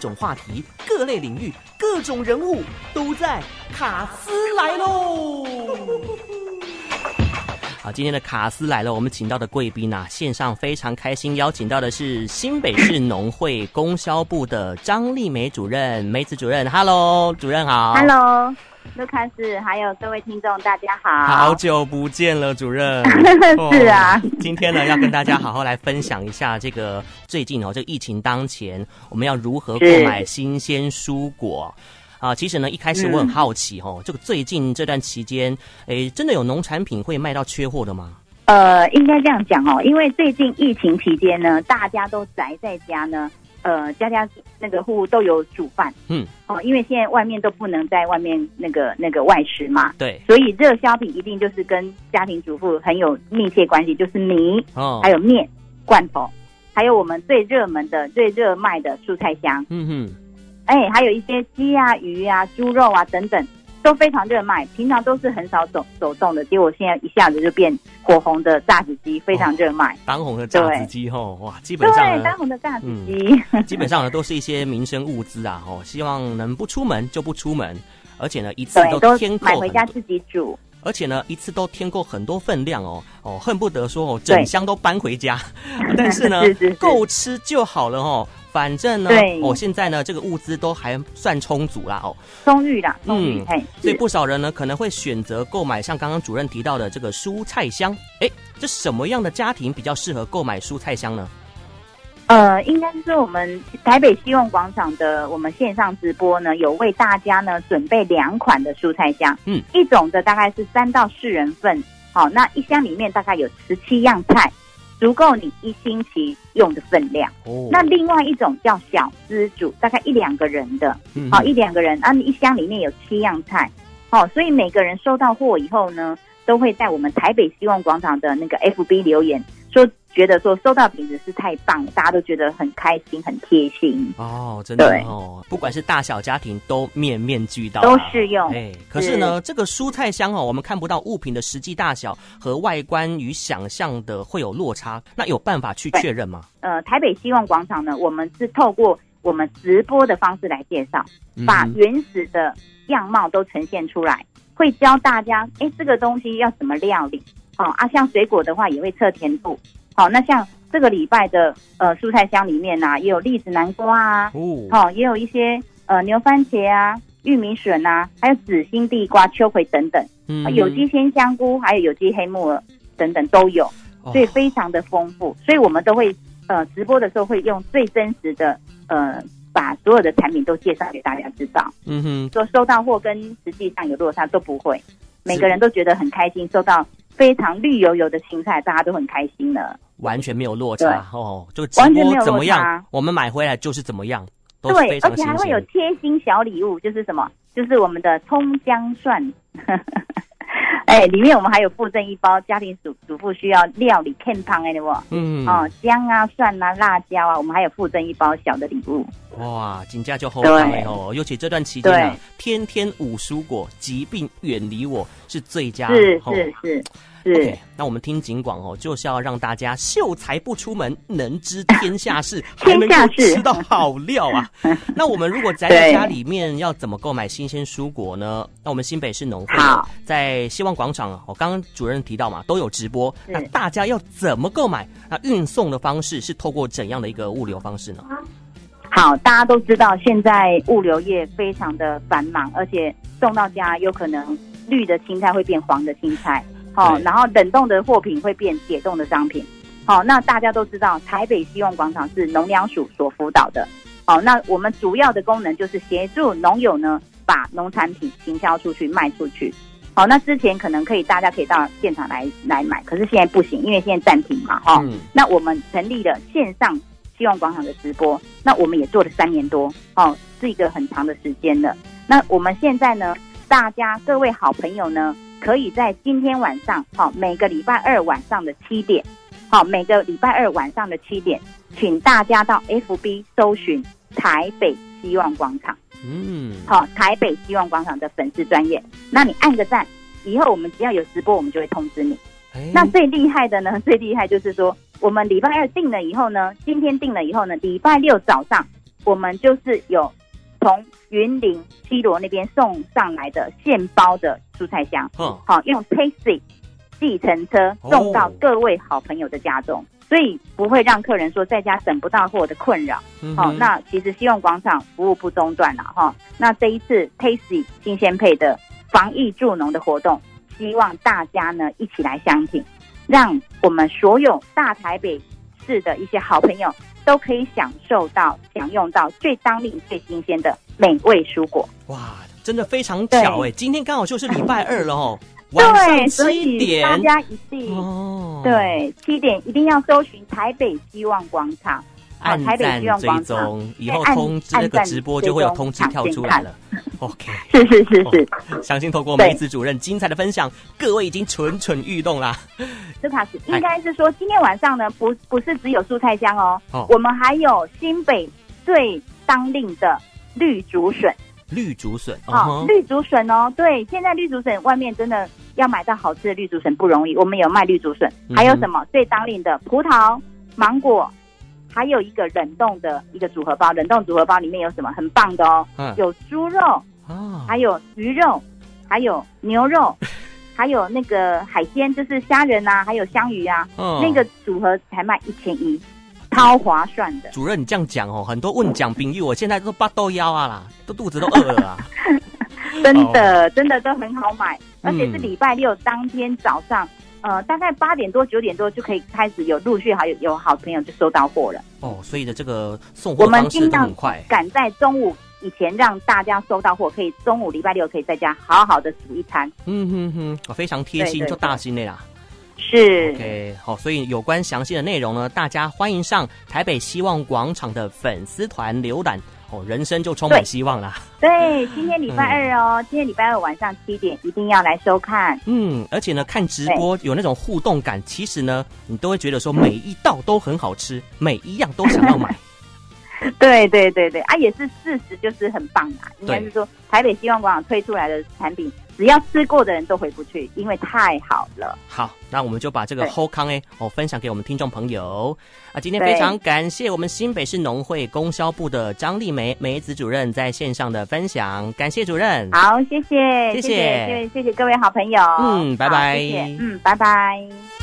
种话题、各类领域、各种人物都在卡斯来喽。好，今天的卡斯来了，我们请到的贵宾啊，线上非常开心，邀请到的是新北市农会供销部的张丽梅主任，梅子主任，Hello，主任好，Hello，卢卡斯，还有各位听众，大家好，好久不见了，主任，是啊，今天呢，要跟大家好好来分享一下这个最近哦，这个疫情当前，我们要如何购买新鲜蔬果。啊，其实呢，一开始我很好奇哦，这个最近这段期间，诶，真的有农产品会卖到缺货的吗？呃，应该这样讲哦，因为最近疫情期间呢，大家都宅在家呢，呃，家家那个户户都有煮饭，嗯，哦，因为现在外面都不能在外面那个那个外食嘛，对，所以热销品一定就是跟家庭主妇很有密切关系，就是米哦，还有面、罐头，还有我们最热门的、最热卖的蔬菜箱，嗯哼。哎，还有一些鸡啊、鱼啊、猪肉啊等等，都非常热卖。平常都是很少走走动的，结果现在一下子就变火红的榨汁机，非常热卖。哦、当红的榨汁机吼，哇，基本上对当红的榨汁机、嗯，基本上呢都是一些民生物资啊。哦，希望能不出门就不出门，而且呢一次都添购买回家自己煮，而且呢一次都添购很多分量哦哦，恨不得说哦整箱都搬回家。但是呢，够吃就好了哦。反正呢，对哦，现在呢，这个物资都还算充足啦，哦，充裕啦，充裕，嗯，所以不少人呢可能会选择购买像刚刚主任提到的这个蔬菜箱。哎，这什么样的家庭比较适合购买蔬菜箱呢？呃，应该是我们台北希望广场的我们线上直播呢，有为大家呢准备两款的蔬菜箱，嗯，一种的大概是三到四人份，好，哦，那一箱里面大概有十七样菜。足够你一星期用的分量。哦，那另外一种叫小资主，大概一两个人的，好、一两个人，啊，你一箱里面有七样菜，好、哦，所以每个人收到货以后呢，都会在我们台北希望广场的那个 FB 留言说。觉得说收到品质是太棒，大家都觉得很开心、很贴心。哦，真的哦，不管是大小家庭都面面俱到、啊，都适用。哎，可是呢，是。这个蔬菜箱哦，我们看不到物品的实际大小和外观与想象的会有落差，那有办法去确认吗？呃，台北希望广场呢，我们是透过我们直播的方式来介绍，把原始的样貌都呈现出来，会教大家，哎，这个东西要怎么料理。哦啊，像水果的话也会测甜度。好，那像这个礼拜的呃蔬菜箱里面呢、啊，也有栗子、南瓜啊，哦，好，也有一些呃牛番茄啊、玉米笋啊，还有紫心地瓜、秋葵等等，嗯，有机鲜香菇，还有有机黑木耳等等都有，所以非常的丰富。所以我们都会呃直播的时候会用最真实的呃把所有的产品都介绍给大家知道。嗯哼，说收到货跟实际上有落差都不会，每个人都觉得很开心，收到非常绿油油的青菜，大家都很开心的。完全没有落差哦，就直播怎么样，我们买回来就是怎么样，都对，而且还会有贴心小礼物，就是什么，就是我们的葱姜蒜，哎，里面我们还有附赠一包家庭主主妇需要料理健康的不？嗯。哦，姜啊蒜啊辣椒啊，我们还有附赠一包小的礼物。哇，金价就好买哦，尤其这段期间啊，天天五蔬果，疾病远离我是最佳，是是是。是 OK，那我们听警广哦，就是要让大家秀才不出门，能知天下事，还能够吃到好料啊。那我们如果宅在家里面，要怎么购买新鲜蔬果呢？那我们新北市农会在希望广场，我刚刚主任提到嘛，都有直播。那大家要怎么购买？那运送的方式是透过怎样的一个物流方式呢？好，大家都知道现在物流业非常的繁忙，而且送到家有可能绿的青菜会变黄的青菜。好，然后冷冻的货品会变解冻的商品。好，那大家都知道，台北希望广场是农粮署所辅导的。好，那我们主要的功能就是协助农友呢，把农产品行销出去，卖出去。好，那之前可能可以，大家可以到现场来来买，可是现在不行，因为现在暂停嘛。哈，嗯，那我们成立了线上希望广场的直播，那我们也做了三年多，哦，是一个很长的时间了。那我们现在呢，大家各位好朋友呢，可以在今天晚上，好，每个礼拜二晚上的七点，好，每个礼拜二晚上的七点，请大家到 FB 搜寻台北希望广场，嗯，好，台北希望广场的粉丝专业，那你按个赞，以后我们只要有直播，我们就会通知你。欸、那最厉害的呢？最厉害就是说，我们礼拜二定了以后呢，今天定了以后呢，礼拜六早上我们就是有从云林西罗那边送上来的现包的蔬菜箱，嗯，好，用 Tasty 计程车送到各位好朋友的家中，哦、所以不会让客人说在家等不到货的困扰。好、那其实希望广场服务不中断了哈。那这一次 Tasty 新鲜配的防疫助农的活动，希望大家呢一起来相挺，让我们所有大台北市的一些好朋友都可以享受到、享用到最当令、最新鲜的美味蔬果。哇，真的非常巧哎！对今天刚好就是礼拜二了哦。对，所以大家一定哦，对，七点一定要搜寻台北希望广场，啊，台北希望广场，以后通知那个直播就会有通知跳出来了。OK，是是是是，相信透过梅子主任精彩的分享，各位已经蠢蠢欲动啦。斯卡斯应该是说，今天晚上呢，不不是只有蔬菜香哦，我们还有新北最当令的绿竹笋。绿竹笋，哦，绿竹笋哦，对，现在绿竹笋外面真的要买到好吃的绿竹笋不容易，我们有卖绿竹笋，还有什么？最当令的葡萄、芒果，还有一个冷冻的一个组合包，冷冻组合包里面有什么很棒的哦，有猪肉，还有鱼肉，还有牛肉，还有那个海鲜，就是虾仁啊，还有香鱼啊，那个组合才卖一千一。超划算的，主任你这样讲哦，很多问讲朋友，我现在都八豆腰啊啦，都肚子都饿了啊，真的、oh. 真的都很好买，而且是礼拜六当天早上，嗯、呃，大概八点多九点多就可以开始有陆续还有有好朋友就收到货了哦，oh, 所以的这个送货方式都很快，赶在中午以前让大家收到货，可以中午礼拜六可以在家好好的煮一餐，嗯哼哼，我非常贴心，就大心的啦。是，OK，好，所以有关详细的内容呢，大家欢迎上台北希望广场的粉丝团浏览哦，人生就充满希望啦。对，今天礼拜二哦，嗯、今天礼拜二晚上七点一定要来收看。嗯，而且呢，看直播有那种互动感，其实呢，你都会觉得说每一道都很好吃，每一样都想要买。对对对对，啊，也是事实，就是很棒啊。应该是说，台北希望广场推出来的产品。只要吃过的人都回不去，因为太好了。好，那我们就把这个好康哎哦分享给我们听众朋友啊。今天非常感谢我们新北市农会供销部的张丽梅梅子主任在线上的分享，感谢主任。好，谢谢，谢谢，谢谢，谢谢各位好朋友。嗯，拜拜。谢谢，嗯，拜拜。